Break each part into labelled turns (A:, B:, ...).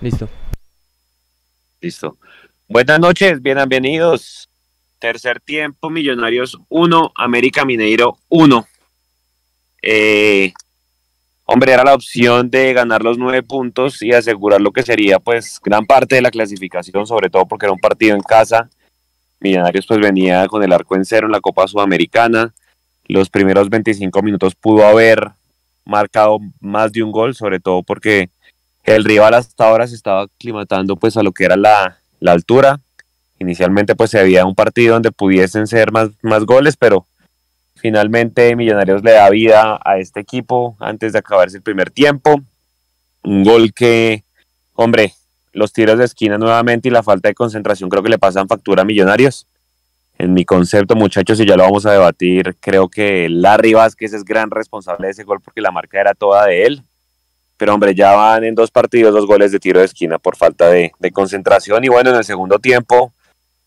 A: Listo.
B: Listo. Buenas noches, bienvenidos. Tercer tiempo, Millonarios 1, América Mineiro 1. Eh, hombre, era la opción de ganar los nueve puntos y asegurar lo que sería pues gran parte de la clasificación, sobre todo porque era un partido en casa. Millonarios pues venía con el arco en cero en la Copa Sudamericana. Los primeros 25 minutos pudo haber marcado más de un gol, sobre todo porque el rival hasta ahora se estaba aclimatando pues a lo que era la, la altura. Inicialmente pues se había un partido donde pudiesen ser más, más goles, pero finalmente Millonarios le da vida a este equipo antes de acabarse el primer tiempo. Un gol que, hombre, los tiros de esquina nuevamente y la falta de concentración creo que le pasan factura a Millonarios. En mi concepto, muchachos, y ya lo vamos a debatir, creo que Larry Vázquez es gran responsable de ese gol porque la marca era toda de él. Pero hombre, ya van en dos partidos dos goles de tiro de esquina por falta de, concentración. Y bueno, en el segundo tiempo,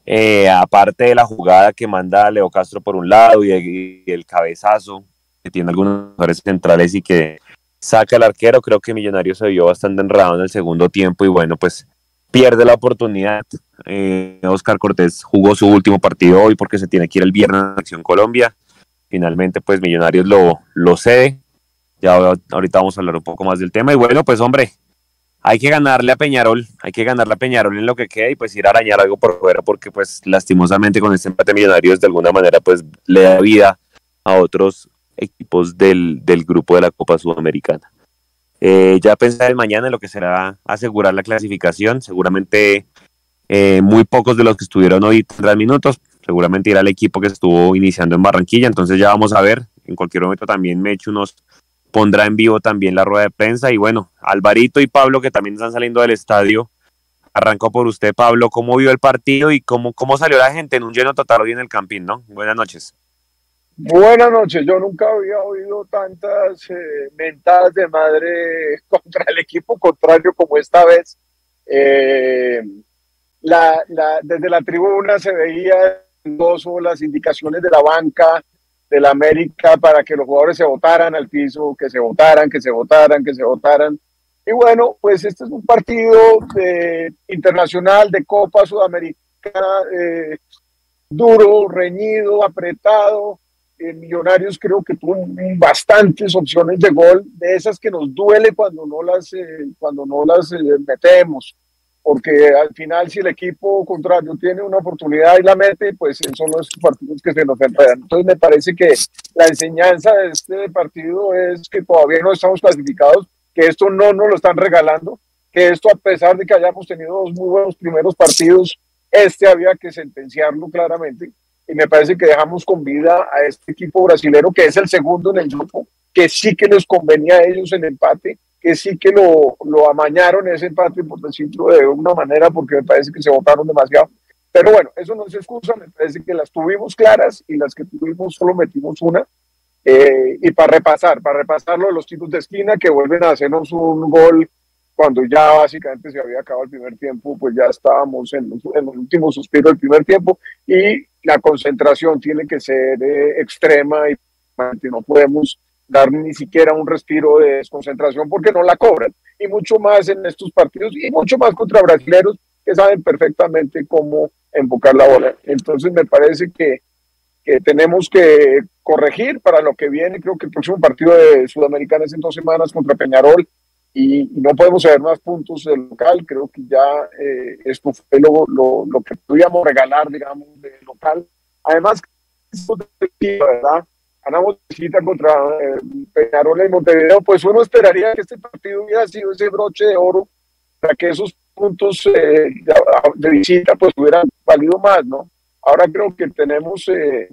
B: eh, aparte de la jugada que manda Leo Castro por un lado y, el cabezazo que tiene algunos jugadores centrales y que saca el arquero, creo que Millonarios se vio bastante enredado en el segundo tiempo y bueno, pues pierde la oportunidad. Eh, Oscar Cortés jugó su último partido hoy porque se tiene que ir el viernes a Acción Colombia. Finalmente, pues Millonarios lo, lo cede. Ya ahorita vamos a hablar un poco más del tema. Y bueno, pues hombre, hay que ganarle a Peñarol, hay que ganarle a Peñarol en lo que queda y pues ir a arañar algo por fuera porque pues lastimosamente con este empate Millonarios de alguna manera pues le da vida a otros equipos del, grupo de la Copa Sudamericana. Eh, ya pensar en mañana en lo que será asegurar la clasificación, seguramente eh, muy pocos de los que estuvieron hoy tendrán minutos, seguramente irá el equipo que estuvo iniciando en Barranquilla, entonces ya vamos a ver, en cualquier momento también me echo unos pondrá en vivo también la rueda de prensa. Y bueno, Alvarito y Pablo, que también están saliendo del estadio. Arrancó por usted, Pablo. ¿Cómo vio el partido y cómo, cómo salió la gente en un lleno total hoy en el Campín, no? Buenas noches.
C: Buenas noches. Yo nunca había oído tantas eh, mentadas de madre contra el equipo contrario como esta vez. Eh, desde la tribuna se veía dos las indicaciones de la banca, la América para que los jugadores se votaran al piso, que se votaran, que se votaran, que se votaran. Y bueno, pues este es un partido de, internacional de Copa Sudamericana, eh, duro, reñido, apretado. Eh, Millonarios creo que tuvo bastantes opciones de gol, de esas que nos duele cuando no las, eh, cuando no las metemos porque al final si el equipo contrario tiene una oportunidad y la mete, pues son los partidos que se nos enredan. Entonces me parece que la enseñanza de este partido es que todavía no estamos clasificados, que esto no nos lo están regalando, que esto a pesar de que hayamos tenido dos muy buenos primeros partidos, este había que sentenciarlo claramente. Y me parece que dejamos con vida a este equipo brasilero, que es el segundo en el grupo, que sí que les convenía a ellos el empate, que sí que lo, lo amañaron ese empate, por decirlo de una manera, porque me parece que se votaron demasiado. Pero bueno, eso no es excusa, me parece que las tuvimos claras y las que tuvimos solo metimos una. Eh, y para repasar, para repasar lo de los tipos de esquina que vuelven a hacernos un gol cuando ya básicamente se había acabado el primer tiempo, pues ya estábamos en, en el último suspiro del primer tiempo y la concentración tiene que ser eh, extrema y no podemos dar ni siquiera un respiro de desconcentración porque no la cobran. Y mucho más en estos partidos y mucho más contra brasileños que saben perfectamente cómo enfocar la bola. Entonces me parece que, que tenemos que corregir para lo que viene. Creo que el próximo partido de Sudamericana es en dos semanas contra Peñarol y, no podemos haber más puntos del local. Creo que ya eh, esto fue lo, lo, lo, que podíamos regalar, digamos, del local. Además, ¿verdad? Ganamos visita contra eh, Peñarol y Montevideo, pues uno esperaría que este partido hubiera sido ese broche de oro para que esos puntos eh, de, visita pues hubieran valido más, ¿no? Ahora creo que tenemos, eh,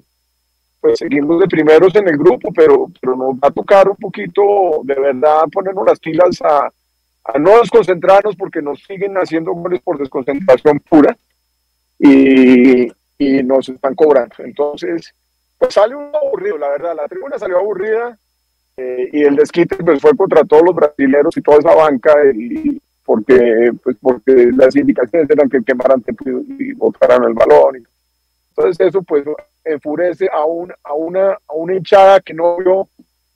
C: pues seguimos de primeros en el grupo, pero, pero nos va a tocar un poquito de verdad ponernos las pilas a, a no desconcentrarnos porque nos siguen haciendo goles por desconcentración pura y, y nos están cobrando. Entonces, pues salió aburrido, la verdad. La tribuna salió aburrida eh, y el desquite pues, fue contra todos los brasileños y toda esa banca, y, porque, pues, porque las indicaciones eran que quemaran y botaran el balón. Entonces eso pues enfurece a, un, a, una, a una hinchada que no vio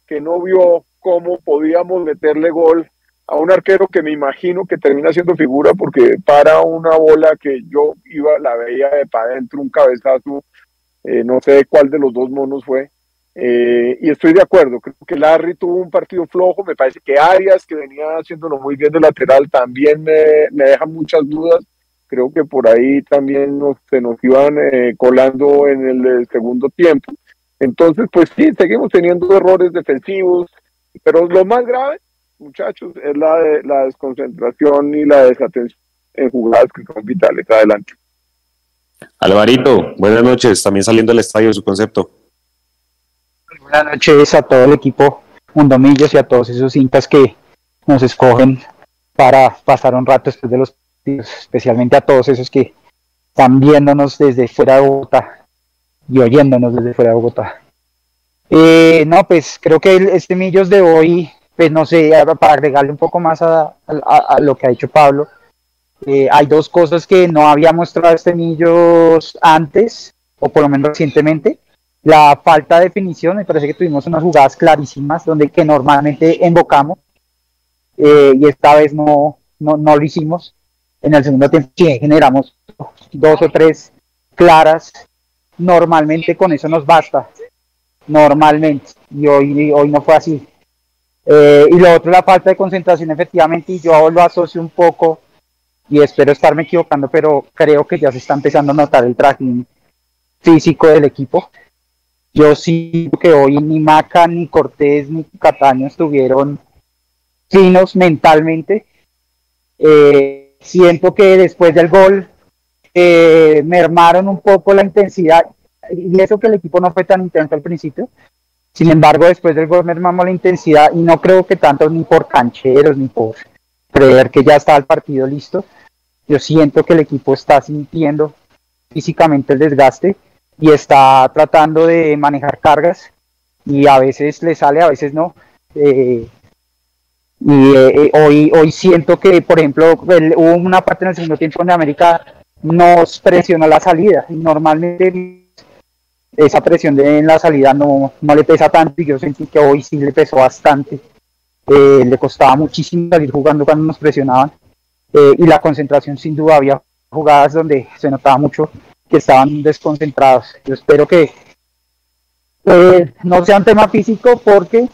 C: que no vio cómo podíamos meterle gol a un arquero que me imagino que termina siendo figura porque para una bola que yo iba, la veía de para adentro, un cabezazo, eh, no sé cuál de los dos monos fue. Eh, y estoy de acuerdo, creo que Larry tuvo un partido flojo, me parece que Arias, que venía haciéndolo muy bien de lateral, también me, me deja muchas dudas. Creo que por ahí también nos, se nos iban eh, colando en el segundo tiempo. Entonces, pues sí, seguimos teniendo errores defensivos, pero lo más grave muchachos, es la, la desconcentración y la desatención en jugadas que son vitales. Adelante.
B: Alvarito, buenas noches, también saliendo del estadio su concepto.
A: Buenas noches a todo el equipo Mundomillos y a todos esos hinchas que nos escogen para pasar un rato después de los partidos, especialmente a todos esos que están viéndonos desde fuera de Bogotá y oyéndonos desde fuera de Bogotá. Eh, no, pues creo que este Millos de hoy pues no sé, para agregarle un poco más a, lo que ha dicho Pablo, eh, hay dos cosas que no había mostrado este Millos antes, o por lo menos recientemente. La falta de definición, me parece que tuvimos unas jugadas clarísimas donde que normalmente invocamos eh, y esta vez no, no, no, lo hicimos. En el segundo tiempo sí generamos dos o tres claras. Normalmente con eso nos basta. Normalmente. Y hoy, hoy no fue así. Eh, y lo otro, la falta de concentración, efectivamente, y yo lo asocio un poco, y espero estarme equivocando, pero creo que ya se está empezando a notar el tracking físico del equipo. Yo sí que hoy ni Maca, ni Cortés, ni Cataño estuvieron finos mentalmente. Eh, siento que después del gol eh, mermaron un poco la intensidad, y eso que el equipo no fue tan intenso al principio, sin embargo, después del gol mermamos la intensidad y no creo que tanto ni por cancheros ni por creer que ya está el partido listo. Yo siento que el equipo está sintiendo físicamente el desgaste y está tratando de manejar cargas y a veces le sale, a veces no. Eh, y eh, hoy, hoy siento que, por ejemplo, hubo una parte en el segundo tiempo donde América nos presionó la salida y normalmente esa presión de en la salida no, no le pesa tanto y yo sentí que hoy sí le pesó bastante. Eh, le costaba muchísimo salir jugando cuando nos presionaban eh, y la concentración sin duda había jugadas donde se notaba mucho que estaban desconcentrados. Yo espero que eh, no sea un tema físico porque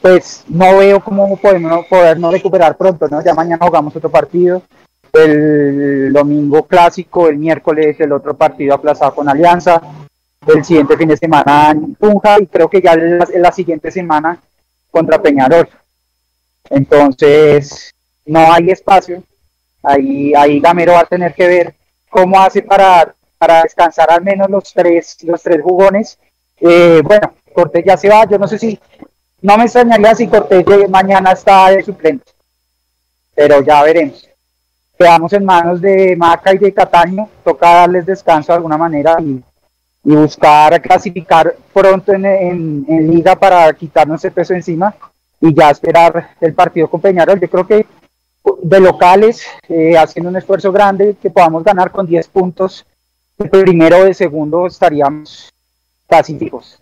A: pues no veo cómo podemos podernos recuperar pronto, ¿no? Ya mañana jugamos otro partido, el domingo clásico, el miércoles el otro partido aplazado con Alianza, el siguiente fin de semana en Punja y creo que ya en la, siguiente semana contra Peñarol. Entonces, no hay espacio. Ahí, ahí Gamero va a tener que ver cómo hace para, para descansar al menos los tres, los tres jugones. Eh, bueno, Cortés ya se va, yo no sé si, no me extrañaría si Cortés mañana está de suplente, pero ya veremos. Quedamos en manos de Maca y de Cataño, toca darles descanso de alguna manera y y buscar clasificar pronto en, liga para quitarnos ese peso encima y ya esperar el partido con Peñarol. Yo creo que de locales, eh, haciendo un esfuerzo grande, que podamos ganar con 10 puntos, de primero o de segundo estaríamos pacíficos.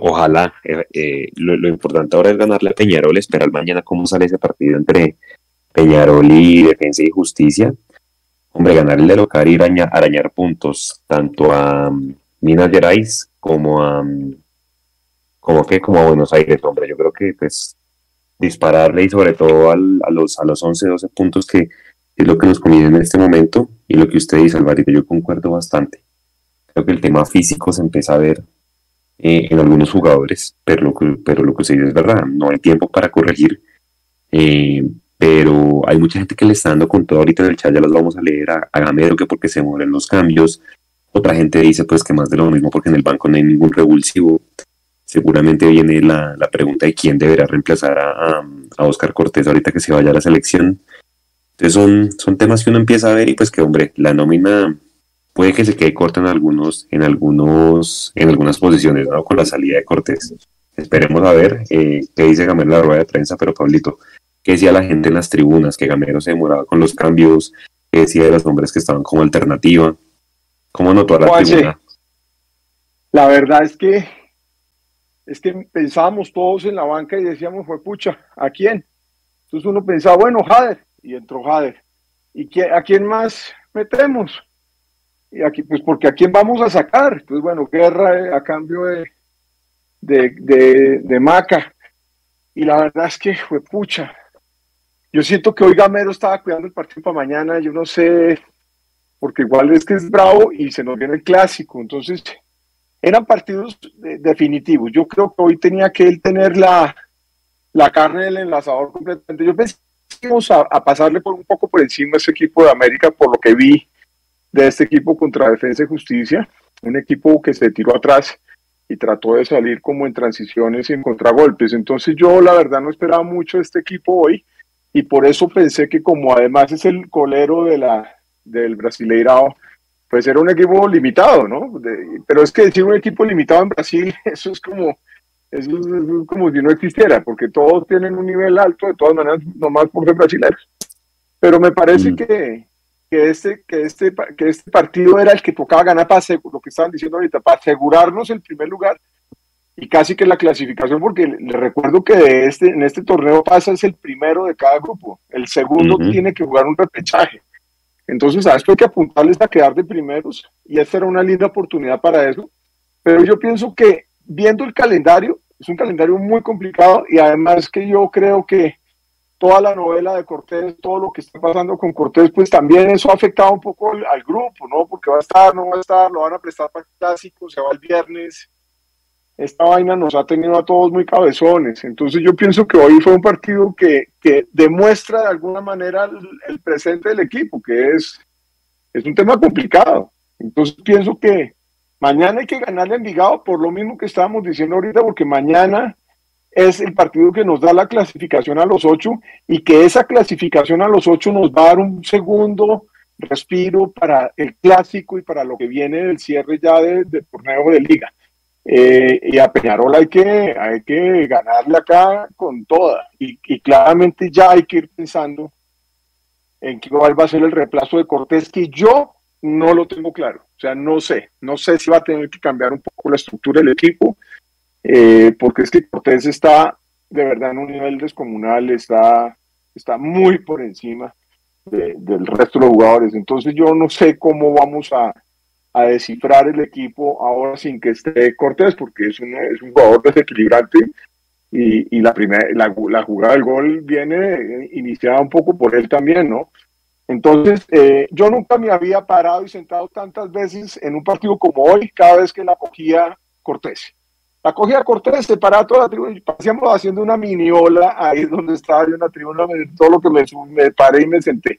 B: ojalá, eh, eh, lo, importante ahora es ganarle a Peñarol, esperar mañana cómo sale ese partido entre Peñarol y Defensa y Justicia hombre, ganar el de local y arañar, puntos tanto a um, Minas Gerais como a, um, como que como a Buenos Aires, hombre, yo creo que pues dispararle y sobre todo a los a los 11, 12 puntos que es lo que nos conviene en este momento y lo que usted dice, Alvarito, yo concuerdo bastante. Creo que el tema físico se empieza a ver eh, en algunos jugadores, pero lo que, pero lo que usted dice es verdad, no hay tiempo para corregir. Eh, pero hay mucha gente que le está dando con todo ahorita en el chat, ya las vamos a leer a, Gamero que porque se mueren los cambios, otra gente dice pues que más de lo mismo porque en el banco no hay ningún revulsivo, seguramente viene la, pregunta de quién deberá reemplazar a, Oscar Cortés ahorita que se vaya a la selección, entonces son, son temas que uno empieza a ver y pues que hombre, la nómina puede que se quede corta en algunos, en algunos, en algunas posiciones, ¿no? Con la salida de Cortés. Esperemos a ver eh, qué dice Gamero en la rueda de prensa, pero Pablito, qué decía la gente en las tribunas, que Gamero se demoraba con los cambios, qué decía de los hombres que estaban como alternativa. ¿Cómo notó a la tribuna?
C: La verdad es que es que pensábamos todos en la banca y decíamos, fue pucha, ¿a quién? Entonces uno pensaba, bueno, Jader, y entró Jader. ¿Y a quién más metemos? Y aquí, pues porque a quién vamos a sacar. Entonces, bueno, guerra eh, a cambio de, de, de, Maca. Y la verdad es que fue pucha. Yo siento que hoy Gamero estaba cuidando el partido para mañana, yo no sé, porque igual es que es bravo y se nos viene el clásico. Entonces, eran partidos definitivos. Yo creo que hoy tenía que él tener la, la carne del enlazador completamente. Yo pensé que íbamos a, pasarle por un poco por encima a ese equipo de América por lo que vi de este equipo contra Defensa y Justicia, un equipo que se tiró atrás y trató de salir como en transiciones y en contragolpes. Entonces yo la verdad no esperaba mucho de este equipo hoy y por eso pensé que como además es el colero de la, del Brasileirao, pues era un equipo limitado, ¿no? pero es que decir un equipo limitado en Brasil, eso es como eso es, como si no existiera, porque todos tienen un nivel alto, de todas maneras, nomás por ser brasileños. Pero me parece mm. que, que, este, que, este, que este partido era el que tocaba ganar para lo que estaban diciendo ahorita, para asegurarnos el primer lugar y casi que la clasificación, porque le recuerdo que de este, en este torneo pasa es el primero de cada grupo, el segundo tiene que jugar un repechaje. Entonces, a esto hay que apuntarles a quedar de primeros y esta era una linda oportunidad para eso. Pero yo pienso que viendo el calendario, es un calendario muy complicado y además que yo creo que toda la novela de Cortés, todo lo que está pasando con Cortés, pues también eso ha afectado un poco al, grupo, ¿no? Porque va a estar, no va a estar, lo van a prestar para el clásico, se va el viernes. Esta vaina nos ha tenido a todos muy cabezones. Entonces yo pienso que hoy fue un partido que, que demuestra de alguna manera el, presente del equipo, que es, es un tema complicado. Entonces pienso que, Mañana hay que ganarle a Envigado por lo mismo que estábamos diciendo ahorita, porque mañana es el partido que nos da la clasificación a los ocho y que esa clasificación a los ocho nos va a dar un segundo respiro para el clásico y para lo que viene del cierre ya del torneo de liga. Eh, y a Peñarol hay que, hay que ganarle acá con toda y, y, claramente ya hay que ir pensando en qué va a ser el reemplazo de Cortés, que yo no lo tengo claro. O sea, no sé, no sé si va a tener que cambiar un poco la estructura del equipo, eh, porque es que Cortés está de verdad en un nivel descomunal, está, está muy por encima del resto de los jugadores. Entonces yo no sé cómo vamos a, descifrar el equipo ahora sin que esté Cortés, porque es un, es un jugador desequilibrante y, y la, primera, la, la jugada del gol viene iniciada un poco por él también, ¿no? Entonces, eh, yo nunca me había parado y sentado tantas veces en un partido como hoy, cada vez que la cogía Cortés. La cogía Cortés, se paraba toda la tribuna y pasábamos haciendo una miniola ahí donde estaba yo en la tribuna, todo lo que me paré y me senté.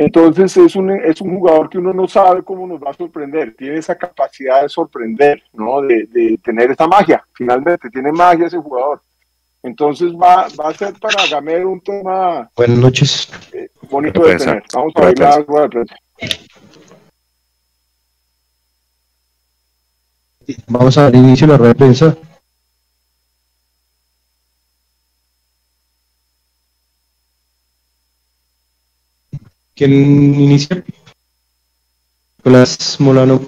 C: Entonces es un, es un jugador que uno no sabe cómo nos va a sorprender, tiene esa capacidad de sorprender, ¿no? de, de tener esa magia, finalmente tiene magia ese jugador. Entonces va, va a ser para Gamero un tema.
D: Buenas noches.
C: Eh, bonito de tener. Vamos a ver la rueda de prensa.
D: Vamos a dar inicio a la rueda de prensa. ¿Quién inicia? Nicolás Molano.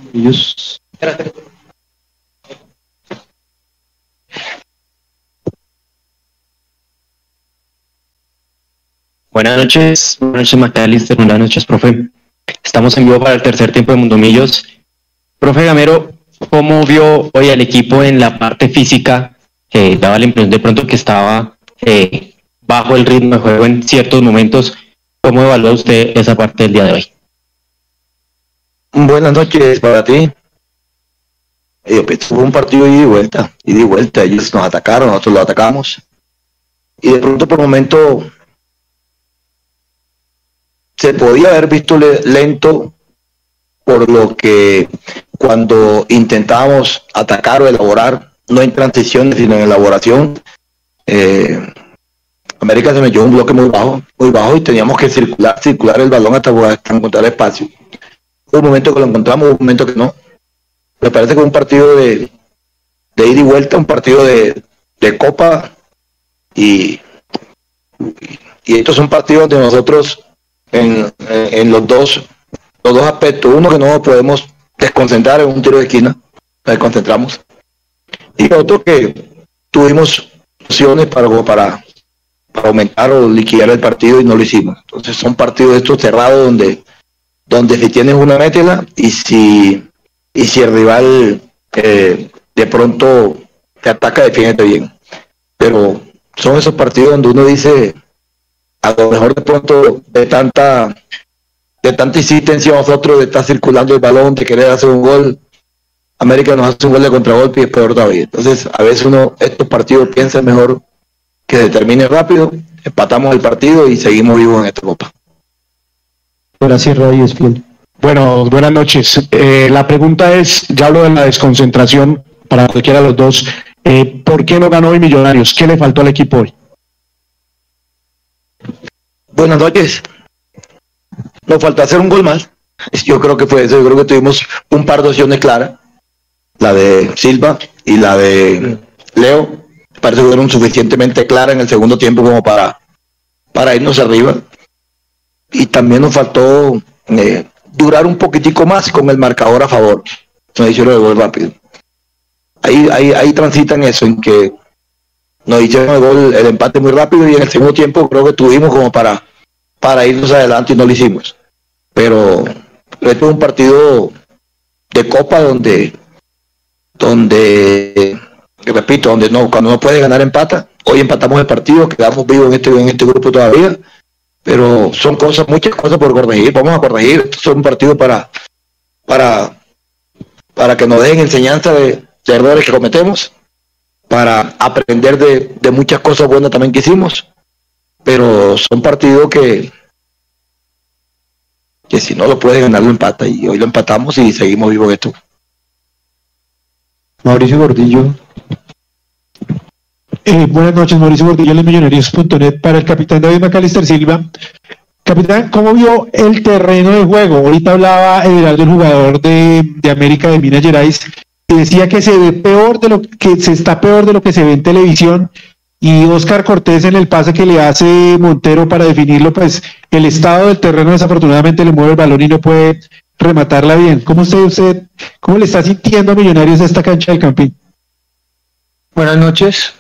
E: Buenas noches, buenas noches Macalister, buenas noches, profe. Estamos en vivo para el tercer tiempo de Mundomillos. Profe Gamero, ¿cómo vio hoy al equipo en la parte física? que daba la impresión de pronto que estaba eh, bajo el ritmo de juego en ciertos momentos. ¿Cómo evalúa usted esa parte del día de hoy?
D: Buenas noches para ti. Eh, pues, fue un partido ida y vuelta, ida y vuelta. Ellos nos atacaron, nosotros lo atacamos. Y de pronto por momento se podía haber visto lento por lo que cuando intentábamos atacar o elaborar, no en transiciones, sino en elaboración, eh, América se metió un bloque muy bajo, muy bajo y teníamos que circular, circular el balón hasta, encontrar espacio. Hubo un momento que lo encontramos, un momento que no. Me parece que un partido de, de ida y vuelta, un partido de, copa y, estos son partidos de nosotros en, los dos los dos aspectos. Uno que no podemos desconcentrar en un tiro de esquina, nos desconcentramos. Y otro que tuvimos opciones para, para aumentar o liquidar el partido y no lo hicimos. Entonces son partidos estos cerrados donde, donde si tienes una métela y si, y si el rival eh, de pronto te ataca, defiéndete bien. Pero son esos partidos donde uno dice, a lo mejor de pronto de tanta de tanta insistencia nosotros de estar circulando el balón, de querer hacer un gol, América nos hace un gol de contragolpe y es peor todavía. Entonces, a veces uno, estos partidos piensa mejor que se termine rápido, empatamos el partido y seguimos vivos en esta copa.
F: Fiel. Bueno, buenas noches. Eh, la pregunta es, ya hablo de la desconcentración para cualquiera de los dos. Eh, ¿Por qué no ganó hoy Millonarios? ¿Qué le faltó al equipo hoy?
D: Buenas noches. Nos falta hacer un gol más. Yo creo que fue eso. Yo creo que tuvimos un par de opciones claras. La de Silva y la de Leo. Parece que fueron suficientemente claras en el segundo tiempo como para, para irnos arriba. Y también nos faltó eh, durar un poquitico más con el marcador a favor. Nos hicieron el gol rápido. Ahí, ahí, ahí transitan eso, en que nos hicieron el gol, el empate muy rápido y en el segundo tiempo creo que tuvimos como para, para irnos adelante y no lo hicimos. Pero esto es un partido de copa donde, donde, repito, donde no, cuando no puede ganar empata, hoy empatamos el partido, quedamos vivos en este, en este grupo todavía, pero son cosas, muchas cosas por corregir, vamos a corregir, esto es un partido para, para, para que nos den enseñanza de, de errores que cometemos, para aprender de, de muchas cosas buenas también que hicimos, pero son partidos que, que si no lo puede ganar lo empata y hoy lo empatamos y seguimos vivos esto.
F: Mauricio Gordillo. Eh, buenas noches, Mauricio Gordillo de Millonarios.net para el capitán David Macalister Silva. Capitán, ¿cómo vio el terreno de juego? Ahorita hablaba Everaldo, el jugador de, América de Minas Gerais, decía que se ve peor de lo que se está peor de lo que se ve en televisión y Oscar Cortés en el pase que le hace Montero para definirlo, pues el estado del terreno desafortunadamente le mueve el balón y no puede rematarla bien. ¿Cómo usted, usted cómo le está sintiendo a Millonarios esta cancha del Campín?
G: Buenas noches.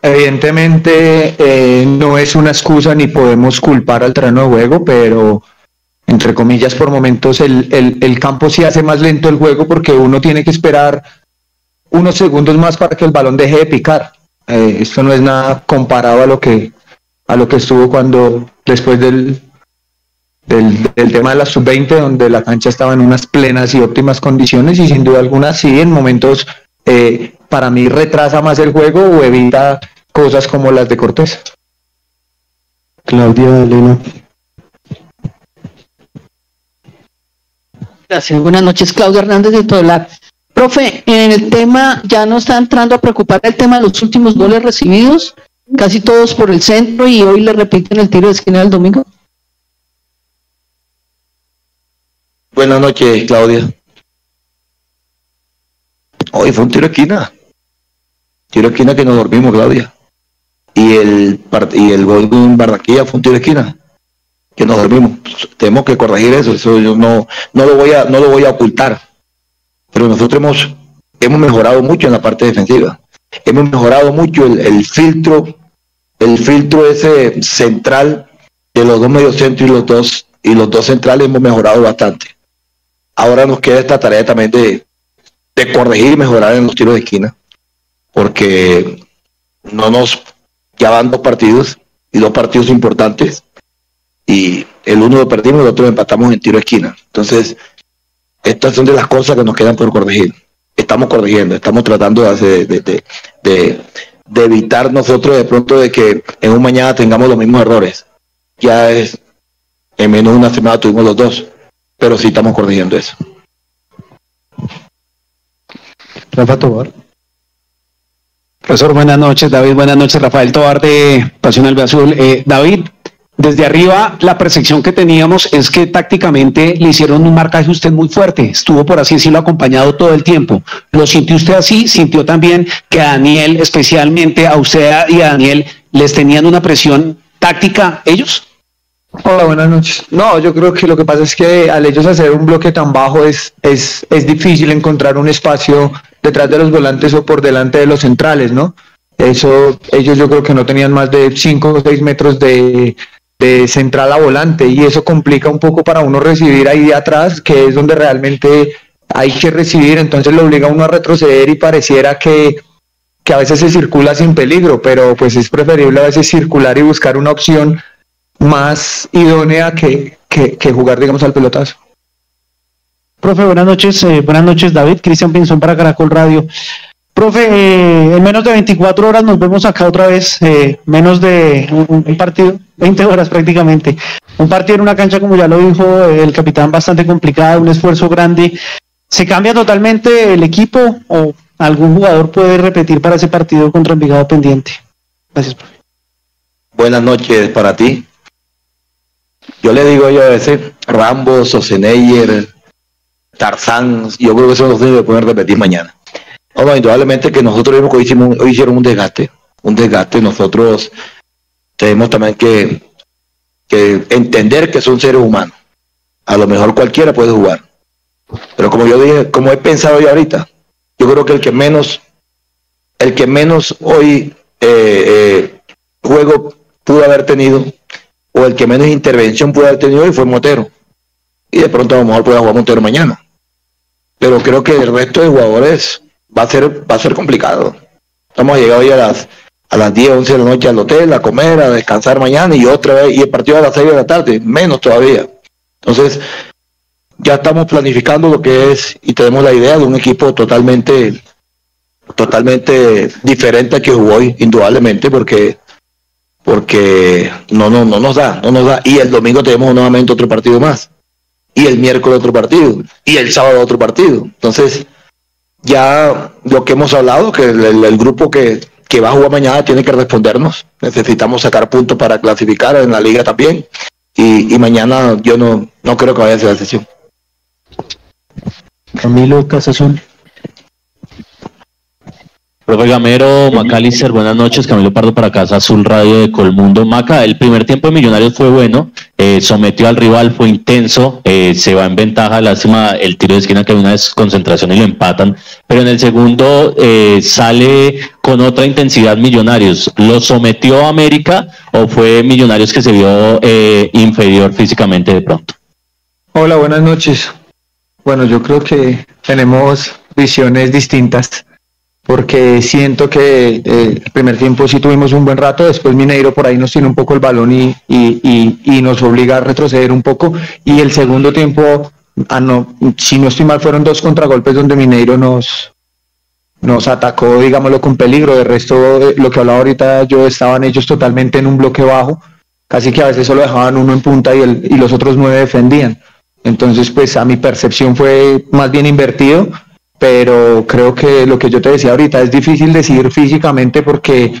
G: Evidentemente eh, no es una excusa ni podemos culpar al terreno de juego, pero entre comillas, por momentos el, el, campo sí hace más lento el juego porque uno tiene que esperar unos segundos más para que el balón deje de picar. Eh, esto no es nada comparado a lo que a lo que estuvo cuando después del, del, del tema de la sub-20, donde la cancha estaba en unas plenas y óptimas condiciones y sin duda alguna sí, en momentos eh, para mí retrasa más el juego o evita cosas como las de Cortés.
F: Claudia Elena.
H: Gracias, buenas noches. Claudia Hernández de Todelar. Profe, en el tema, ya no está entrando a preocupar el tema de los últimos goles recibidos, casi todos por el centro y hoy le repiten el tiro de esquina del domingo.
D: Buenas noches, Claudia. Hoy fue un tiro de esquina. Tiro esquina que nos dormimos, Claudia. Y el, y el gol de Barraquilla fue un tiro de esquina que nos dormimos. Tenemos que corregir eso, eso yo no, no lo voy a, no lo voy a ocultar. Pero nosotros hemos, hemos mejorado mucho en la parte defensiva. Hemos mejorado mucho el, el filtro, el filtro ese central de los dos mediocentros y los dos, y los dos centrales hemos mejorado bastante. Ahora nos queda esta tarea también de, de corregir y mejorar en los tiros de esquina. Porque no nos ya van dos partidos y dos partidos importantes y el uno lo perdimos, el otro lo empatamos en tiro de esquina. Entonces, estas son de las cosas que nos quedan por corregir. Estamos corrigiendo, estamos tratando de, hacer, de evitar nosotros de pronto de que en un mañana tengamos los mismos errores. Ya es, en menos de una semana tuvimos los dos, pero sí estamos corrigiendo eso.
F: Rafa Tobar.
I: Profesor, buenas noches. David, buenas noches. Rafael Tobar de Pasión Azul. Eh, David, desde arriba, la percepción que teníamos es que tácticamente le hicieron un marcaje a usted muy fuerte. Estuvo, por así decirlo, acompañado todo el tiempo. ¿Lo sintió usted así? ¿Sintió también que a Daniel, especialmente a usted y a Daniel, les tenían una presión táctica ellos?
G: Hola, buenas noches. No, yo creo que lo que pasa es que al ellos hacer un bloque tan bajo es, es, es difícil encontrar un espacio detrás de los volantes o por delante de los centrales, ¿no? Eso, ellos yo creo que no tenían más de 5 o 6 metros de, de central a volante y eso complica un poco para uno recibir ahí atrás, que es donde realmente hay que recibir, entonces lo obliga a uno a retroceder y pareciera que, que a veces se circula sin peligro, pero pues es preferible a veces circular y buscar una opción más idónea que, que, que jugar, digamos, al pelotazo.
J: Profe, buenas noches. eh, buenas noches, David. Cristian Pinzón para Caracol Radio. Profe, eh, en menos de 24 horas nos vemos acá otra vez. eh, menos de un, partido, 20 horas prácticamente. Un partido en una cancha, como ya lo dijo el capitán, bastante complicada, un esfuerzo grande. ¿Se cambia totalmente el equipo o algún jugador puede repetir para ese partido contra Envigado pendiente? Gracias, profe.
D: Buenas noches para ti. Yo le digo yo a veces, Rambo, Soseneyer, Tarzán, yo creo que esos los que pueden repetir mañana. No, indudablemente que nosotros mismos hoy, hicimos, hicieron un desgaste, un desgaste. Nosotros tenemos también que, que entender que son seres humanos. A lo mejor cualquiera puede jugar. Pero como yo dije, como he pensado yo ahorita, yo creo que el que menos, el que menos hoy eh, eh, juego pudo haber tenido, o el que menos intervención pudo haber tenido hoy fue Motero. Y de pronto a lo mejor pueda jugar Montero mañana. Pero creo que el resto de jugadores va a ser, va a ser complicado. Estamos llegado hoy a las a las 10, 11 de la noche al hotel, a comer, a descansar mañana y otra vez, y el partido a las 6 de la tarde, menos todavía. Entonces, ya estamos planificando lo que es y tenemos la idea de un equipo totalmente totalmente diferente al que jugó hoy, indudablemente, porque porque no, no, no nos da, no nos da. Y el domingo tenemos nuevamente otro partido más. Y el miércoles otro partido. Y el sábado otro partido. Entonces, ya lo que hemos hablado, que el, grupo que, que va a jugar mañana tiene que respondernos. Necesitamos sacar puntos para clasificar en la liga también. Y, y mañana yo no, no creo que vaya a ser la sesión.
K: Camilo Casazón. Profe Gamero, Macalister, buenas noches. Camilo Pardo para Casa Azul Radio de Colmundo. Maca, el primer tiempo de Millonarios fue bueno, eh, sometió al rival, fue intenso, eh, se va en ventaja, lástima el tiro de esquina que hay una desconcentración y lo empatan, pero en el segundo eh, sale con otra intensidad Millonarios. ¿Lo sometió a América o fue Millonarios que se vio eh, inferior físicamente de pronto?
G: Hola, buenas noches. Bueno, yo creo que tenemos visiones distintas porque siento que eh, el primer tiempo sí tuvimos un buen rato, después Mineiro por ahí nos tiene un poco el balón y, y, y, nos obliga a retroceder un poco y el segundo tiempo, ah, no, si no estoy mal, fueron dos contragolpes donde Mineiro nos, nos atacó, digámoslo, con peligro. De resto, eh, lo que hablaba ahorita yo, estaban ellos totalmente en un bloque bajo, casi que a veces solo dejaban uno en punta y, el, y los otros nueve defendían. Entonces, pues a mi percepción fue más bien invertido, pero creo que lo que yo te decía ahorita es difícil decir físicamente porque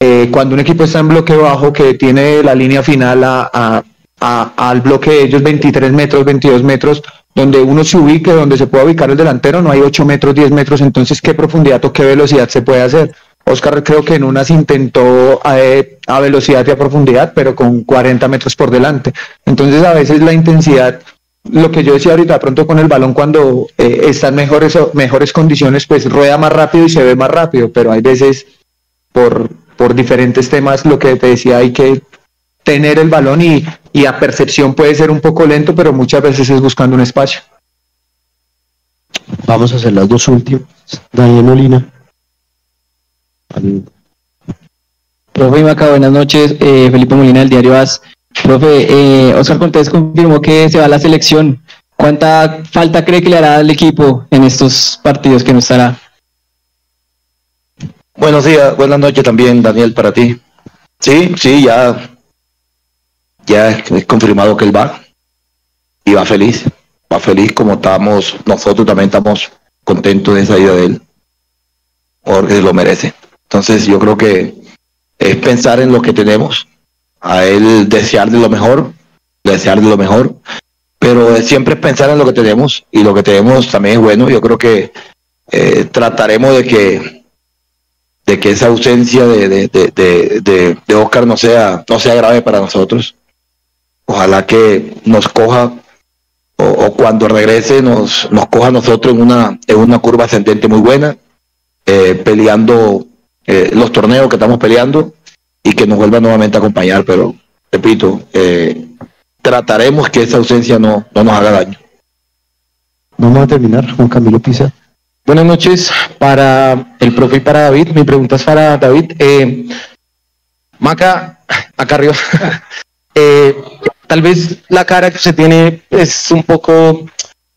G: eh, cuando un equipo está en bloque bajo que tiene la línea final a, a- a- al bloque de ellos 23 metros, 22 metros, donde uno se ubique, donde se pueda ubicar el delantero, no hay 8 metros, 10 metros, entonces qué profundidad o qué velocidad se puede hacer. Oscar creo que en unas intentó eh, a velocidad y a profundidad, pero con 40 metros por delante. Entonces a veces la intensidad lo que yo decía ahorita, de pronto con el balón cuando eh, está en mejores, mejores condiciones, pues rueda más rápido y se ve más rápido, pero hay veces por, por diferentes temas, lo que te decía, hay que tener el balón y, y a percepción puede ser un poco lento, pero muchas veces es buscando un espacio.
L: Vamos a hacer las dos últimas. Daniel Molina.
M: Profe Maca, buenas noches. Eh, Felipe Molina del diario AS. Profe, eh, Oscar Cortés confirmó que se va a la selección. ¿Cuánta falta cree que le hará al equipo en estos partidos que no estará?
D: Buenos días, buenas noches también, Daniel, para ti. Sí, sí, ya, ya es confirmado que él va y va feliz, va feliz como estamos, nosotros también estamos contentos de esa ida de él, porque lo merece. Entonces yo creo que es pensar en lo que tenemos, a él desearle lo mejor, desearle lo mejor, pero siempre pensar en lo que tenemos y lo que tenemos también es bueno. Yo creo que eh, trataremos de que de que esa ausencia de, de, de, de, Oscar no sea, no sea grave para nosotros. Ojalá que nos coja o, o cuando regrese nos, nos coja a nosotros en una, en una curva ascendente muy buena, eh, peleando eh, los torneos que estamos peleando y que nos vuelva nuevamente a acompañar. Pero, repito, eh, trataremos que esa ausencia no, no nos haga daño.
L: Vamos a terminar, Juan Camilo Pisa.
E: Buenas noches para el profe y para David. Mi pregunta es para David. Eh, Maca, acá arriba. Eh, tal vez la cara que usted tiene es un poco,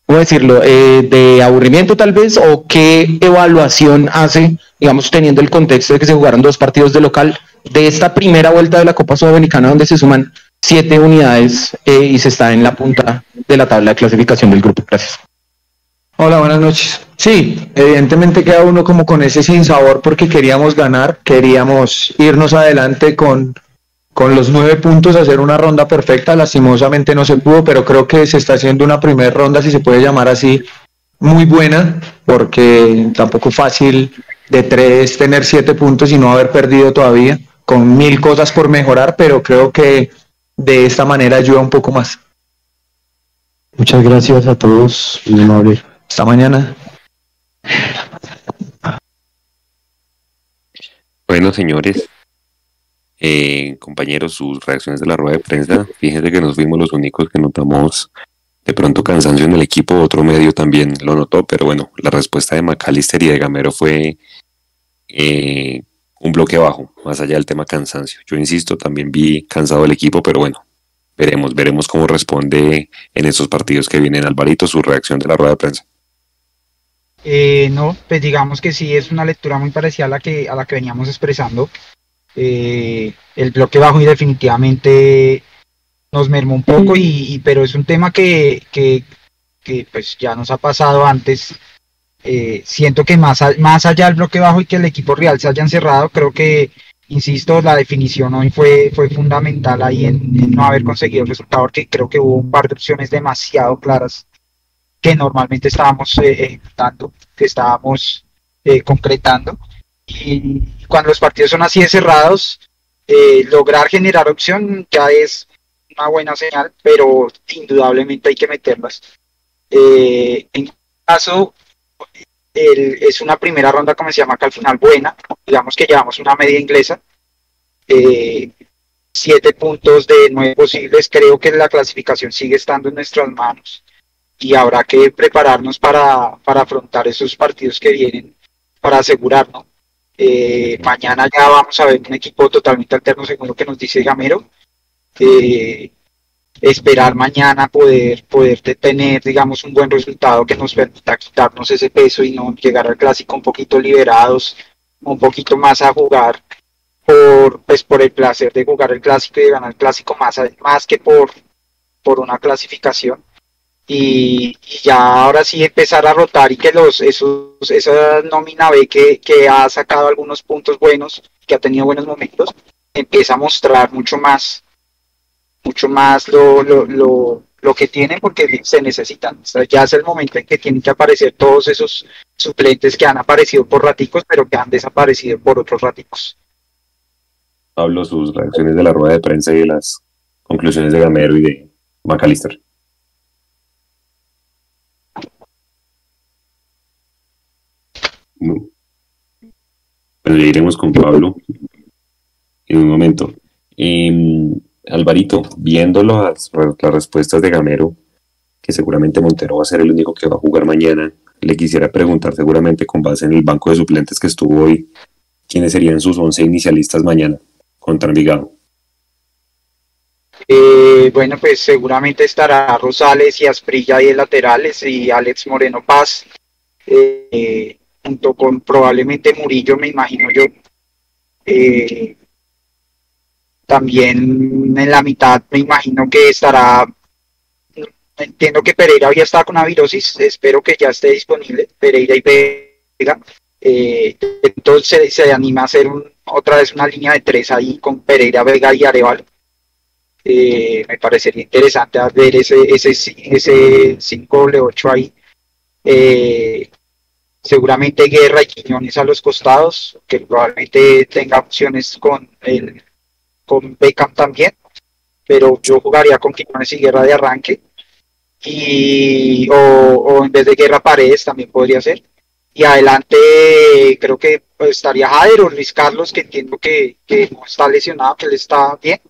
E: ¿cómo decirlo?, eh, de aburrimiento tal vez, o qué evaluación hace, digamos, teniendo el contexto de que se jugaron dos partidos de local, de esta primera vuelta de la Copa Sudamericana donde se suman siete unidades eh, y se está en la punta de la tabla de clasificación del grupo. Gracias.
G: Hola, buenas noches. Sí, evidentemente queda uno como con ese sinsabor porque queríamos ganar, queríamos irnos adelante con, con los nueve puntos, hacer una ronda perfecta. Lastimosamente no se pudo, pero creo que se está haciendo una primera ronda, si se puede llamar así, muy buena, porque tampoco fácil de tres tener siete puntos y no haber perdido todavía, con mil cosas por mejorar, pero creo que de esta manera ayuda un poco más.
L: Muchas gracias a todos. Muy amable.
G: Hasta mañana.
B: Bueno, señores, eh, compañeros, sus reacciones de la rueda de prensa, fíjense que nos fuimos los únicos que notamos de pronto cansancio en el equipo, otro medio también lo notó, pero bueno, la respuesta de McAllister y de Gamero fue eh, un bloque bajo, más allá del tema cansancio. Yo insisto, también vi cansado el equipo, pero bueno, veremos, veremos cómo responde en esos partidos que vienen. Alvarito, su reacción de la rueda de prensa.
N: Eh, no, pues digamos que sí es una lectura muy parecida a la que, a la que veníamos expresando. Eh, el bloque bajo y definitivamente nos mermó un poco, y, pero es un tema que, que, pues ya nos ha pasado antes. Eh, siento que más, a- más allá del bloque bajo y que el equipo real se haya encerrado, creo que, insisto, la definición hoy fue, fue fundamental ahí en, no haber conseguido el resultado, porque creo que hubo un par de opciones demasiado claras que normalmente estábamos eh, ejecutando, que estábamos eh, concretando. Y cuando los partidos son así de cerrados, eh, lograr generar opción ya es una buena señal, pero indudablemente hay que meterlas. Eh, en caso, el- es una primera ronda, como se llama acá al final, buena. Digamos que llevamos una media inglesa. Eh, siete puntos de nueve posibles. Creo que la clasificación sigue estando en nuestras manos y habrá que prepararnos para, para afrontar esos partidos que vienen para asegurarnos. Eh, mañana ya vamos a ver un equipo totalmente alterno según lo que nos dice Gamero. Eh, esperar mañana poder, poder te- tener, digamos, un buen resultado que nos permita quitarnos ese peso y no llegar al clásico un poquito liberados, un poquito más a jugar por, pues, por el placer de jugar el clásico y de ganar el clásico más, más que por, por una clasificación y, ya ahora sí empezar a rotar y que los esos esa nómina B que, que ha sacado algunos puntos buenos, que ha tenido buenos momentos, empieza a mostrar mucho más, mucho más lo, lo, lo, lo que tienen porque se necesitan. Ya es el momento en que tienen que aparecer todos esos suplentes que han aparecido por raticos, pero que han desaparecido por otros raticos.
B: Pablo, sus reacciones de la rueda de prensa y de las conclusiones de Gamero y de McAllister. No. Bueno, ya iremos con Pablo en un momento. Em, Alvarito, viendo las, respuestas de Gamero, que seguramente Montero va a ser el único que va a jugar mañana, le quisiera preguntar seguramente con base en el banco de suplentes que estuvo hoy, quiénes serían sus 11 inicialistas mañana contra Envigado.
N: Eh, bueno, pues seguramente estará Rosales y Asprilla de laterales y Alex Moreno Paz, eh, junto con probablemente Murillo, me imagino yo. Eh, también en la mitad me imagino que estará, entiendo que Pereira había estado con avirosis, espero que ya esté disponible, Pereira y Vega. Eh, entonces se anima a hacer otra vez una línea de tres ahí con Pereira, Vega y Arevalo. Eh, me parecería interesante ver ese ese ese 5 doble 8 ahí. Seguramente Guerra y Quiñones a los costados, que probablemente tenga opciones con el con Beckham también, pero yo jugaría con Quiñones y Guerra de arranque y o, o en vez de Guerra Paredes también podría ser. Y adelante creo que
A: estaría Jader o Luis Carlos, que entiendo que, que no está lesionado, que él está bien.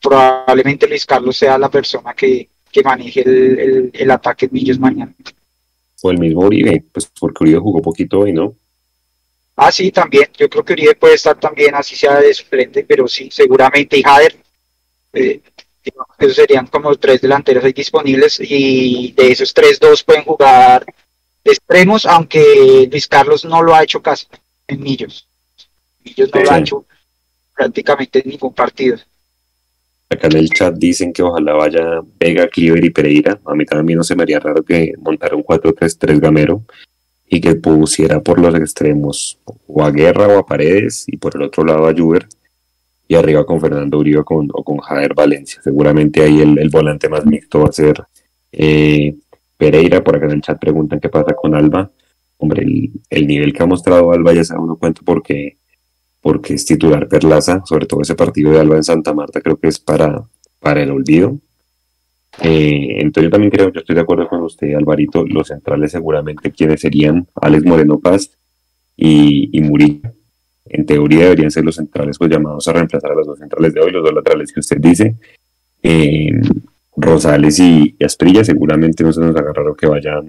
A: Probablemente Luis Carlos sea la persona que, que maneje el, el, el ataque de Millos mañana.
B: O el mismo Uribe, pues porque Uribe jugó poquito hoy, ¿no?
A: Ah, sí, también. Yo creo que Uribe puede estar también, así sea de suplente, pero sí, seguramente. Y Jader, eh, esos serían como tres delanteros ahí disponibles y de esos tres, dos pueden jugar de extremos, aunque Luis Carlos no lo ha hecho casi en Millos. Millos no lo ha hecho prácticamente en ningún partido.
B: Acá en el chat dicen que ojalá vaya Vega, Cliver y Pereira. A mí también no se me haría raro que montara un 4-3-3 gamero y que pusiera por los extremos o a Guerra o a Paredes y por el otro lado a Juber y arriba con Fernando Uribe con, o con Javier Valencia. Seguramente ahí el, volante más mixto va a ser eh, Pereira. Por acá en el chat preguntan qué pasa con Alba. Hombre, el, el nivel que ha mostrado Alba ya se da uno cuenta porque porque es titular Perlaza, sobre todo ese partido de Alba en Santa Marta, creo que es para, para el olvido. Eh, entonces yo también creo, yo estoy de acuerdo con usted, Alvarito, los centrales seguramente quienes serían Alex Moreno Paz y, y Murillo. En teoría deberían ser los centrales pues llamados a reemplazar a los dos centrales de hoy, los dos laterales que usted dice. Eh, Rosales y, Asprilla seguramente no se nos haga raro que vaya,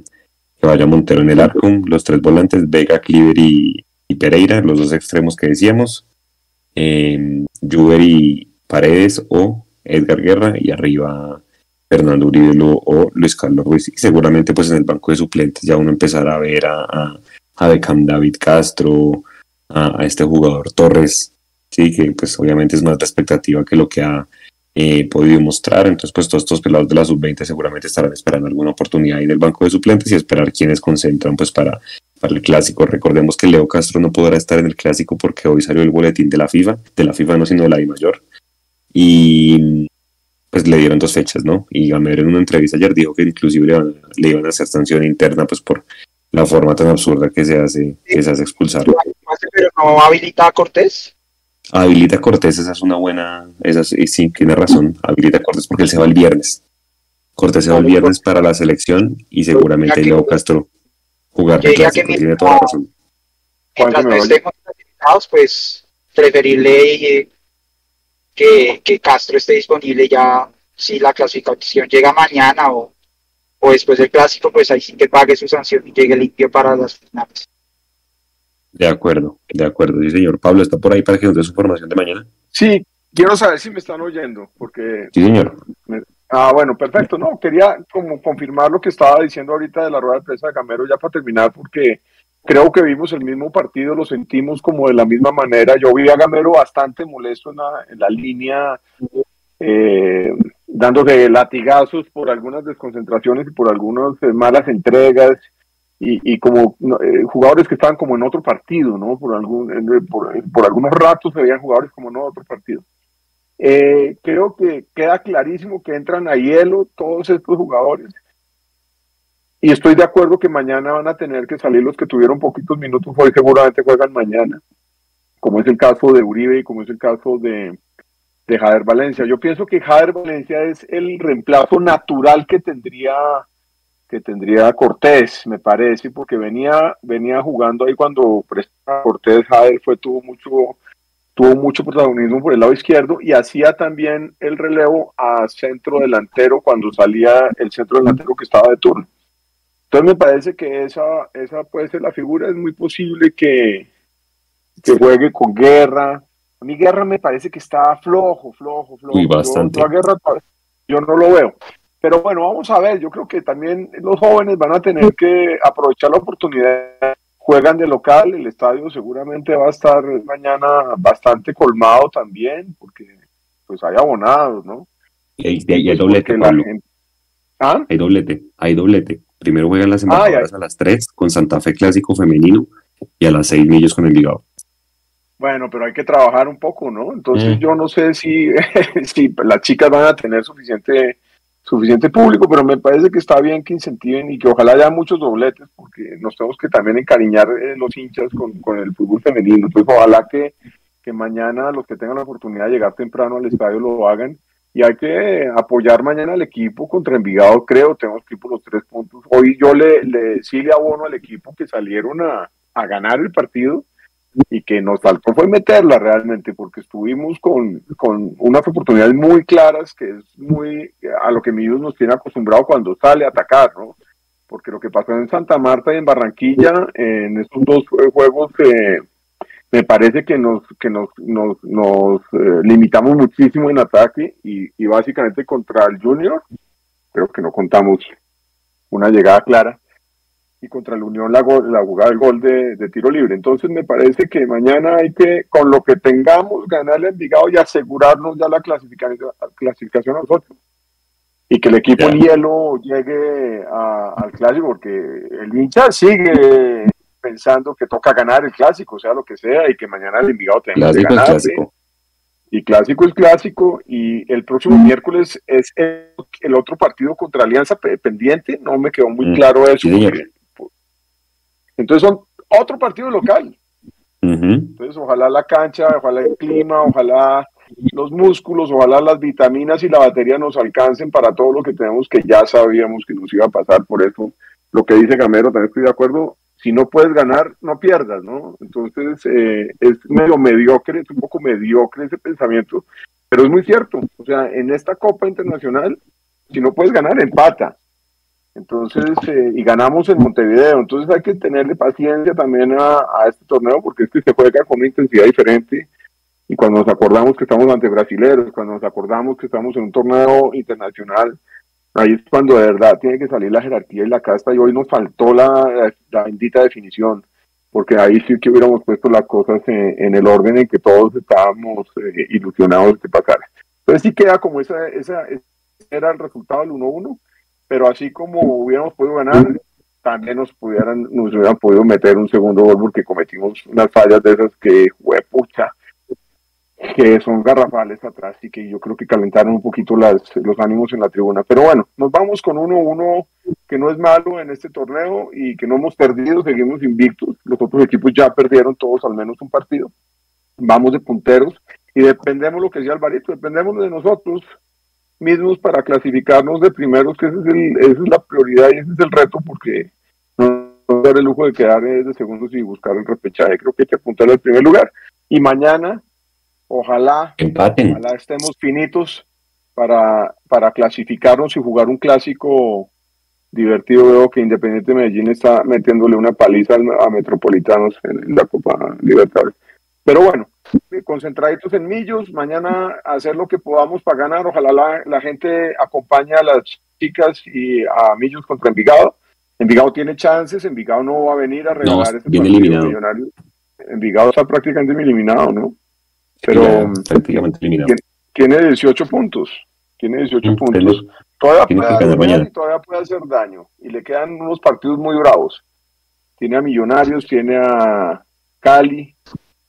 B: que vaya Montero en el arco, los tres volantes, Vega, Cliver y, y Pereira, los dos extremos que decíamos, eh, Juber y Paredes o Edgar Guerra y arriba Fernando Uribe o Luis Carlos Ruiz. Y seguramente pues en el banco de suplentes ya uno empezará a ver a, a, a David Castro, a, este jugador Torres, sí, que pues obviamente es más la expectativa que lo que ha eh, podido mostrar. Entonces pues todos estos pelados de la sub-20 seguramente estarán esperando alguna oportunidad ahí en el banco de suplentes y esperar quienes concentran pues para para el clásico. Recordemos que Leo Castro no podrá estar en el clásico porque hoy salió el boletín de la FIFA, de la FIFA no, sino de la I mayor. Y pues le dieron dos fechas, ¿no? Y Gamero en una entrevista ayer dijo que inclusive le, van- le iban a hacer sanción interna pues por la forma tan absurda que se hace, que se hace expulsar.
A: Pero no habilita a Cortés.
B: Habilita a Cortés, esa es una buena, esa es- sí, tiene razón, habilita a Cortés porque él se va el viernes. Cortés se va el viernes para la selección y seguramente Leo Castro jugar el
A: diría que
B: clásico, tiene toda la razón.
A: Mientras no estemos clasificados, pues preferible eh, que, que Castro esté disponible ya si la clasificación llega mañana o, o después del clásico, pues ahí sí que pague su sanción y llegue limpio para las finales.
B: De acuerdo, de acuerdo. Sí, señor. Pablo, ¿está por ahí para que nos dé su formación de mañana?
C: Sí, quiero saber si me están oyendo, porque
B: Sí, señor.
C: Ah, bueno, perfecto. No, quería como confirmar lo que estaba diciendo ahorita de la rueda de prensa de Gamero ya para terminar, porque creo que vimos el mismo partido, lo sentimos como de la misma manera. Yo vi a Gamero bastante molesto en la, en la línea, eh, dándole latigazos por algunas desconcentraciones y por algunas eh, malas entregas. Y, y como eh, jugadores que estaban como en otro partido, ¿no? Por, algún, por, por algunos ratos se veían jugadores como en otro partido. Eh, creo que queda clarísimo que entran a hielo todos estos jugadores. Y estoy de acuerdo que mañana van a tener que salir los que tuvieron poquitos minutos, hoy seguramente juegan mañana, como es el caso de Uribe y como es el caso de, de Jader Valencia. Yo pienso que Jader Valencia es el reemplazo natural que tendría que tendría Cortés, me parece, porque venía, venía jugando ahí cuando prestaba Cortés, Jader fue, tuvo mucho, tuvo mucho protagonismo por el lado izquierdo y hacía también el relevo a centro delantero cuando salía el centro delantero que estaba de turno. Entonces me parece que esa, esa puede ser la figura, es muy posible que, que juegue con Guerra. A mí Guerra me parece que está flojo, flojo, flojo. Yo-
B: bastante.
C: yo Guerra yo no lo veo. Pero bueno, vamos a ver, yo creo que también los jóvenes van a tener que aprovechar la oportunidad. Juegan de local, el estadio seguramente va a estar mañana bastante colmado también, porque pues hay abonados, ¿no?
B: Y hay, y hay- y hay
C: Pues
B: doblete, Pablo.
C: gente- ¿Ah?
B: Hay doblete, hay doblete. Primero juegan las
C: Ay,
B: embajadoras a las 3 con Santa Fe Clásico Femenino y a las 6 millos con el Ligado.
C: Bueno, pero hay que trabajar un poco, ¿no? Entonces
B: Mm.
C: yo no sé si, si las chicas van a tener suficiente suficiente público, pero me parece que está bien que incentiven y que ojalá haya muchos dobletes, porque nos tenemos que también encariñar eh, los hinchas con, con el fútbol femenino. Entonces ojalá que, que mañana los que tengan la oportunidad de llegar temprano al estadio lo hagan y hay que apoyar mañana al equipo contra Envigado, creo, tenemos que ir por los tres puntos. Hoy yo le, le sí le abono al equipo que salieron a, a ganar el partido y que nos faltó fue meterla realmente, porque estuvimos con, con unas oportunidades muy claras, que es muy a lo que Millos nos tiene acostumbrado cuando sale a atacar, ¿no? Porque lo que pasó en Santa Marta y en Barranquilla, en estos dos juegos, eh, me parece que nos, que nos, nos, nos eh, limitamos muchísimo en ataque y, y básicamente contra el Junior, creo que no contamos una llegada clara y contra la Unión la, la jugada del gol de, de, tiro libre. Entonces me parece que mañana hay que, con lo que tengamos, ganarle a Envigado y asegurarnos ya la clasificación, clasificación a nosotros. Y que el equipo en hielo llegue a, al clásico, porque el hincha sigue pensando que toca ganar el clásico, sea lo que sea, y que mañana el Envigado tenga que ganar. Y clásico es clásico, y el próximo miércoles es el, el, otro partido contra Alianza pendiente, no me quedó muy claro eso. Porque, entonces son otro partido local. Entonces ojalá la cancha, ojalá el clima, ojalá los músculos, ojalá las vitaminas y la batería nos alcancen para todo lo que tenemos que ya sabíamos que nos iba a pasar. Por eso lo que dice Gamero, también estoy de acuerdo. Si no puedes ganar, no pierdas, ¿no? Entonces eh, es medio mediocre, es un poco mediocre ese pensamiento, pero es muy cierto. O sea, en esta Copa Internacional, si no puedes ganar, empata. Entonces, eh, y ganamos en Montevideo. Entonces hay que tenerle paciencia también a, a, este torneo porque es que se juega con una intensidad diferente. Y cuando nos acordamos que estamos ante brasileros, cuando nos acordamos que estamos en un torneo internacional, ahí es cuando de verdad tiene que salir la jerarquía y la casta. Y hoy nos faltó la, la bendita definición, porque ahí sí que hubiéramos puesto las cosas en, en el orden en que todos estábamos eh, ilusionados de que pasara. Entonces sí queda como esa, esa, ese era el resultado del 1-1 pero así como hubiéramos podido ganar, también nos pudieran, nos hubieran podido meter un segundo gol porque cometimos unas fallas de esas que, pucha, que son garrafales atrás y que yo creo que calentaron un poquito las, los ánimos en la tribuna. Pero bueno, nos vamos con uno uno que no es malo en este torneo y que no hemos perdido, seguimos invictos. Los otros equipos ya perdieron todos al menos un partido. Vamos de punteros y dependemos lo que decía Alvarito, dependemos de nosotros mismos para clasificarnos de primeros, que ese es el, esa es la prioridad y ese es el reto, porque no dar el lujo de quedar de segundos y buscar el repechaje. Creo que hay que apuntar al primer lugar. Y mañana, ojalá,
E: Empaten.
C: ojalá estemos finitos para, para clasificarnos y jugar un clásico divertido. Veo que Independiente Medellín está metiéndole una paliza a Metropolitanos en la Copa Libertadores. Pero bueno, concentraditos en Millos, mañana hacer lo que podamos para ganar, ojalá la, la, gente acompañe a las chicas y a Millos contra Envigado. Envigado tiene chances, Envigado no va a venir a regalar
E: no,
C: este partido
E: eliminado.
C: millonario. Envigado está prácticamente eliminado, ¿no? Pero
E: Ya, prácticamente eliminado.
C: tiene, tiene 18 puntos, tiene 18
E: Mm,
C: puntos. Todavía puede, hacer y todavía puede hacer daño. Y le quedan unos partidos muy bravos. Tiene a Millonarios, tiene a Cali,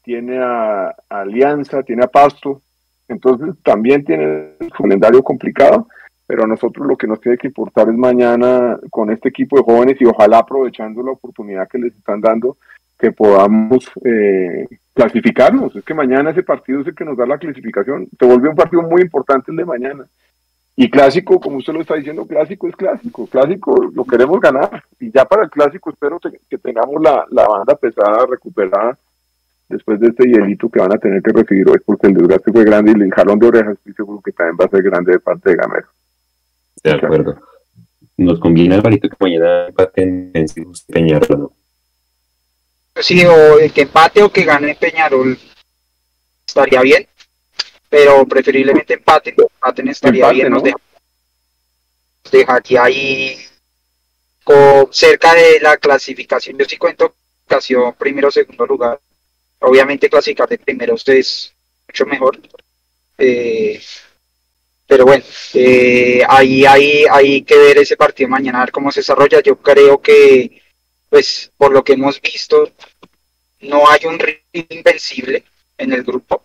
C: tiene a, Alianza, tiene a Pasto. Entonces también tiene un calendario complicado, pero a nosotros lo que nos tiene que importar es mañana con este equipo de jóvenes y ojalá aprovechando la oportunidad que les están dando, que podamos eh, clasificarnos. Es que mañana ese partido es el que nos da la clasificación. Se vuelve un partido muy importante el de mañana. Y clásico, como usted lo está diciendo, clásico es clásico. Clásico lo queremos ganar. Y ya para el clásico espero que tengamos la, la banda pesada recuperada después de este hielito que van a tener que recibir hoy, porque el desgaste fue grande y el jalón de orejas estoy seguro que también va a ser grande de parte de Gamero.
E: De acuerdo. Nos conviene, Alvarito, que mañana empaten en Peñarol, ¿no?
N: Sí, o el que empate o que gane Peñarol estaría bien, pero preferiblemente empate, empaten estaría
C: Empate,
N: bien, nos
C: ¿no?
N: deja, nos dejaría ahí co- cerca de la clasificación. Yo sí cuento clasificación primero o segundo lugar. Obviamente clasificar de primero ustedes mucho mejor. Eh, pero bueno, eh, ahí hay que ver ese partido mañana, a ver cómo se desarrolla. Yo creo que, pues, por lo que hemos visto, no hay un invencible en el grupo.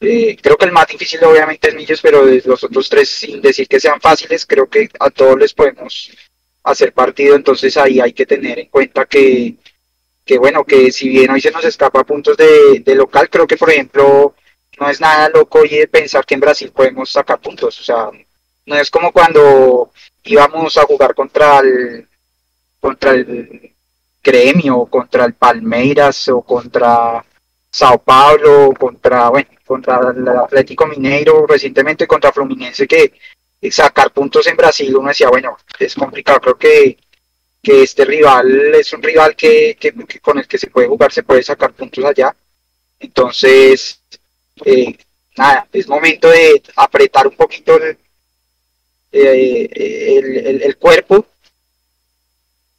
N: Eh, creo que el más difícil obviamente es Millos, pero los otros tres, sin decir que sean fáciles, creo que a todos les podemos hacer partido. Entonces ahí hay que tener en cuenta que, que bueno, que si bien hoy se nos escapa puntos de, de local, creo que por ejemplo no es nada loco hoy pensar que en Brasil podemos sacar puntos. O sea, no es como cuando íbamos a jugar contra el contra el gremio contra el Palmeiras o contra Sao Paulo, contra, bueno, contra el Atlético Mineiro, recientemente contra Fluminense, que sacar puntos en Brasil, uno decía, bueno, es complicado, creo que, que este rival es un rival que, que, con el que se puede jugar, se puede sacar puntos allá. Entonces, eh, nada, es momento de apretar un poquito el, eh, el, el, cuerpo.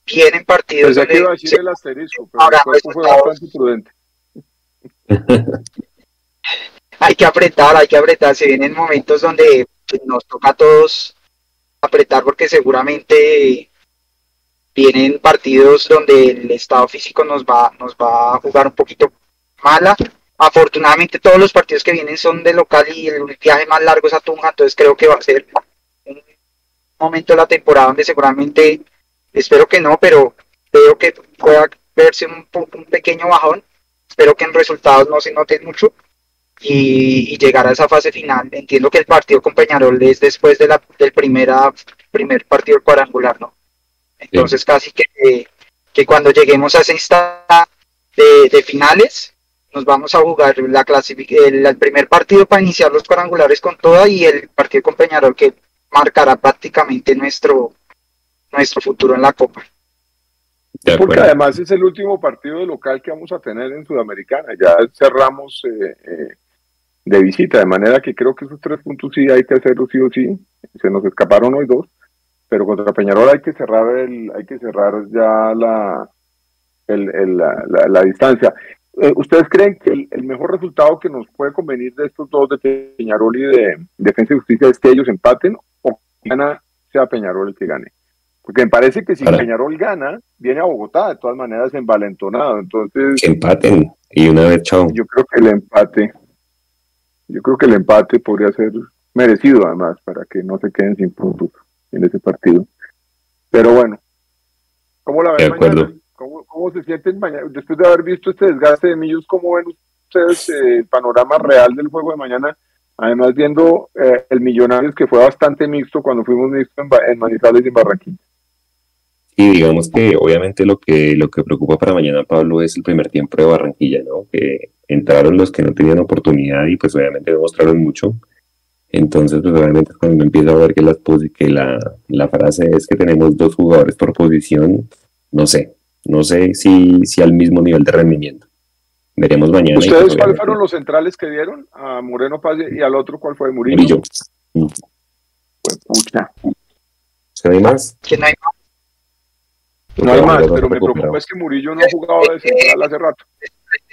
N: Vienen partidos.
C: Pues que iba a decir el asterisco, pero ahora, el cuerpo fue bastante prudente.
N: hay que apretar, hay que apretar. Se vienen momentos donde nos toca a todos apretar porque seguramente vienen partidos donde el estado físico nos va, nos va a jugar un poquito mala. Afortunadamente todos los partidos que vienen son de local y el viaje más largo es a Tunja, entonces creo que va a ser un momento de la temporada donde seguramente, espero que no, pero veo que pueda verse un, un pequeño bajón. Espero que en resultados no se note mucho y, llegar a esa fase final. Entiendo que el partido con Peñarol es después del primera, primer partido cuadrangular, ¿no? Entonces casi que, que cuando lleguemos a esa instancia de, finales, nos vamos a jugar la el, el, primer partido para iniciar los cuadrangulares con toda y el partido con Peñarol que marcará prácticamente nuestro, nuestro futuro en la Copa.
C: Porque además es el último partido de local que vamos a tener en Sudamericana. Ya cerramos eh, eh, de visita, de manera que creo que esos tres puntos sí hay que hacerlo sí o sí. Se nos escaparon hoy dos, pero contra Peñarol hay que cerrar el, hay que cerrar ya la, el, la, distancia. Eh, ¿Ustedes creen que el, mejor resultado que nos puede convenir de estos dos de Peñarol y de Defensa y Justicia es que ellos empaten o que gana sea Peñarol el que gane? Porque me parece que si Peñarol gana, viene a Bogotá de todas maneras envalentonado. Entonces.
B: Que empaten y una vez chao.
C: Yo creo que el empate. Yo creo que el empate podría ser merecido además para que no se queden sin puntos en ese partido. Pero bueno, ¿cómo la ven mañana? ¿Cómo, ¿Cómo, se sienten mañana? Después de haber visto este desgaste de Millos, ¿cómo ven ustedes eh, el panorama real del juego de mañana? Además, viendo eh, el Millonarios que fue bastante mixto cuando fuimos mixto en, en Manizales y en Barranquilla.
B: Y digamos que obviamente lo que, lo que preocupa para mañana, Pablo, es el primer tiempo de Barranquilla, ¿no? Que entraron los que no tenían oportunidad y pues obviamente demostraron mucho. Entonces, pues obviamente cuando empieza a ver que, las que la, la frase es que tenemos dos jugadores por posición, no sé, no sé si, si al mismo nivel de rendimiento. Veremos mañana.
C: ¿Ustedes pues, cuáles fueron los centrales que dieron? A Moreno Paz y al otro, ¿cuál fue? Murillo. Murillo. Pues, pucha.
B: ¿Se hay más?
N: ¿Quién hay más?
C: No hay más, pero me preocupa es que Murillo no ha jugado de central hace rato.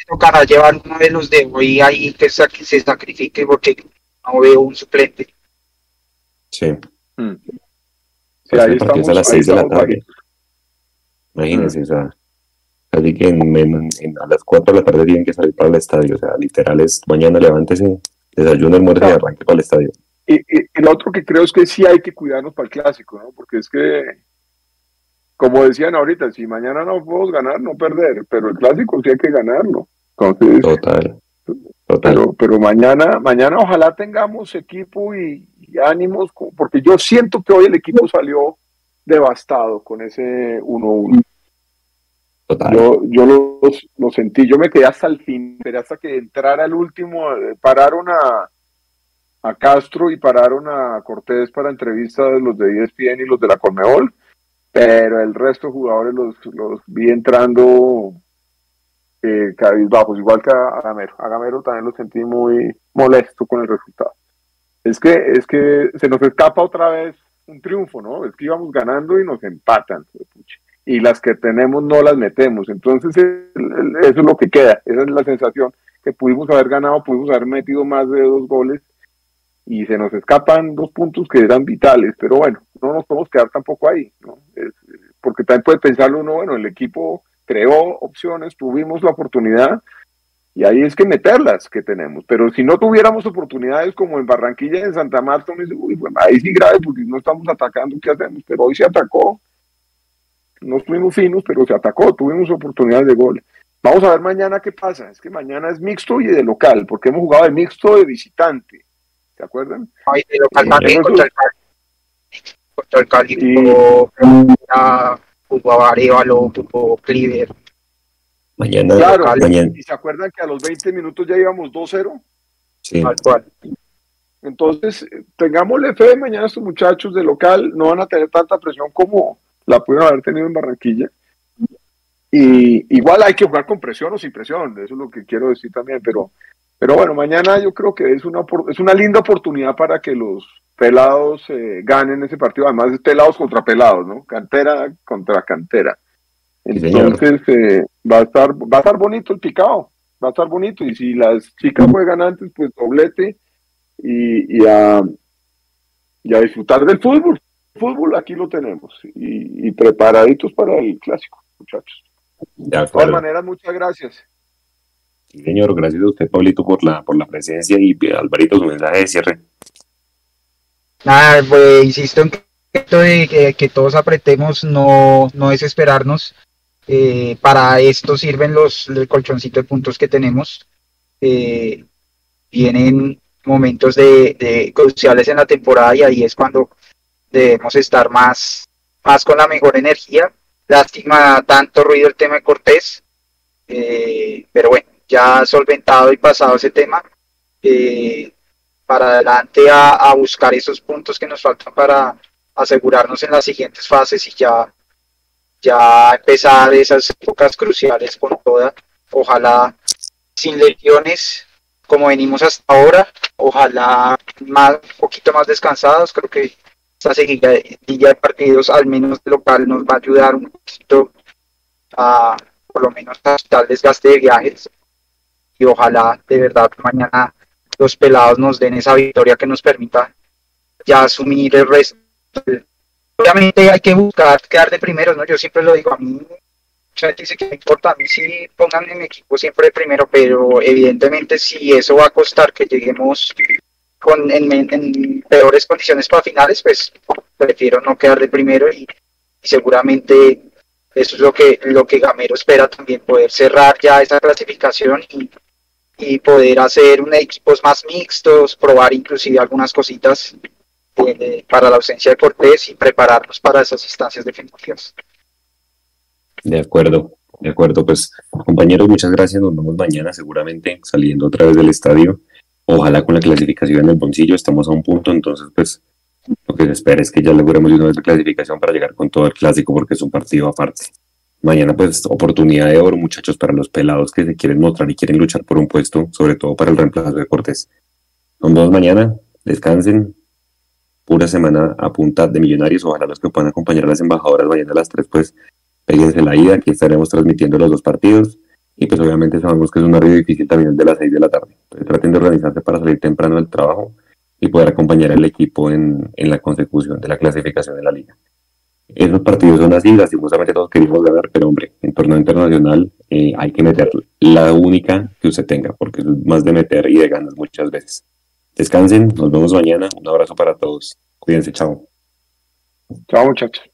N: Tocará llevar uno de los de hoy ahí que se sacrifique porque no veo un suplente.
B: Sí. Mm. Ahí estamos, a las 6 de la tarde. Imagínense, o sea, así que a las 4 de la tarde tienen que salir para el estadio. O sea, literal es mañana levántese, desayuno, almuerzo y arranque para el estadio.
C: Y, y, lo otro que creo es que sí hay que cuidarnos para el clásico, ¿no? Porque es que como decían ahorita, si mañana no podemos ganar, no perder, pero el clásico sí hay que ganarlo. Entonces,
B: total.
C: Pero, pero mañana, mañana ojalá tengamos equipo y, ánimos, porque yo siento que hoy el equipo salió devastado con ese 1-1. Yo, yo lo, lo, sentí, yo me quedé hasta el fin, pero hasta que entrara el último, eh, pararon a, a Castro y pararon a Cortés para entrevistas de los de ESPN y los de la Conmebol pero el resto de jugadores los, los vi entrando eh, cabizbajos, igual que a, Gamero. A Gamero también lo sentí muy molesto con el resultado. Es que, es que se nos escapa otra vez un triunfo, ¿no? Es que íbamos ganando y nos empatan. Y las que tenemos no las metemos. Entonces, eso es lo que queda. Esa es la sensación que pudimos haber ganado, pudimos haber metido más de dos goles y se nos escapan dos puntos que eran vitales, pero bueno, no nos podemos quedar tampoco ahí, ¿no? porque también puede pensarlo uno, bueno, el equipo creó opciones, tuvimos la oportunidad y ahí es que meterlas que tenemos, pero si no tuviéramos oportunidades como en Barranquilla y en Santa Marta, uy, bueno, ahí sí grave porque no estamos atacando, ¿qué hacemos? Pero hoy se atacó, no estuvimos finos, pero se atacó, tuvimos oportunidades de gol. Vamos a ver mañana qué pasa, es que mañana es mixto y de local, porque hemos jugado de mixto de visitante ¿Se acuerdan?
N: Ay, pero también contra el. Contra el Cali jugó, Arevalo, jugó Cleaver.
B: Mañana,
C: Claro,
B: mañana.
C: y se acuerdan que a los 20 minutos ya íbamos 2-0.
B: Sí.
N: Tal cual.
C: Entonces, eh, tengámosle fe, mañana estos muchachos de local no van a tener tanta presión como la pudieron haber tenido en Barranquilla. Y igual hay que jugar con presión o sin presión, eso es lo que quiero decir también, pero, pero bueno, mañana yo creo que es una, es una linda oportunidad para que los pelados eh, ganen ese partido, además es pelados contra pelados, ¿no? Cantera contra cantera. Entonces, eh, va, a estar, va a estar bonito el picado, va a estar bonito, y si las chicas juegan antes, pues doblete y, y a, y a disfrutar del fútbol. Fútbol aquí lo tenemos y, y preparaditos para el clásico, muchachos.
B: De
C: De todas maneras, muchas gracias.
B: Señor, gracias a usted, Pablito, por la, por la presencia y eh, Alvarito, su mensaje de cierre.
N: Nada, pues, insisto en que que, todos apretemos, no, no desesperarnos. Eh, para esto sirven los el colchoncito de puntos que tenemos. Eh, vienen momentos de, de cruciales en la temporada y ahí es cuando debemos estar más, más con la mejor energía. Lástima tanto ruido el tema de Cortés, eh, pero bueno, ya solventado y pasado ese tema, eh, para adelante a, buscar esos puntos que nos faltan para asegurarnos en las siguientes fases y ya, ya empezar esas épocas cruciales con toda, ojalá sin lesiones como venimos hasta ahora, ojalá más, un poquito más descansados, creo que esta seguidilla de partidos, al menos local, nos va a ayudar un poquito a, por lo menos, a desgaste de viajes. Y ojalá, de verdad, mañana los pelados nos den esa victoria que nos permita ya asumir el resto. Obviamente hay que buscar quedar de primeros, ¿no? Yo siempre lo digo, a mí mucha gente dice que me importa, a mí sí pongan en mi equipo siempre de primero, pero evidentemente si eso va a costar que lleguemos con, en, en peores condiciones para finales, pues prefiero no quedar de primero y, y seguramente eso es lo que, lo que Gamero espera también, poder cerrar ya esa clasificación y, y poder hacer un equipos más mixtos, probar inclusive algunas cositas de- para la ausencia de Cortés y prepararnos para esas instancias definitivas.
B: De acuerdo, de acuerdo. Pues, compañeros, muchas gracias. Nos vemos mañana, seguramente saliendo otra vez del estadio. Ojalá con la clasificación en el bolsillo. Estamos a un punto, entonces, pues, lo que se espera es que ya logremos una vez la clasificación para llegar con todo el clásico, porque es un partido aparte. Mañana, pues, oportunidad de oro, muchachos, para los pelados que se quieren mostrar y quieren luchar por un puesto, sobre todo para el reemplazo de Cortés. Nos vemos mañana. Descansen. Pura semana a punta de millonarios. Ojalá los que puedan acompañar a las embajadoras mañana a las 3, pues, péguense la ida, aquí estaremos transmitiendo los dos partidos y pues obviamente sabemos que es un horario difícil también el de las 6 de la tarde. Entonces traten de organizarse para salir temprano del trabajo y poder acompañar al equipo en, en la consecución de la clasificación de la liga esos partidos son así, lastimosamente todos queremos ganar, pero hombre, en torneo internacional eh, hay que meter la única que usted tenga, porque es más de meter y de ganas muchas veces. Descansen, nos vemos mañana, un abrazo para todos, cuídense, chao.
C: Chao muchachos.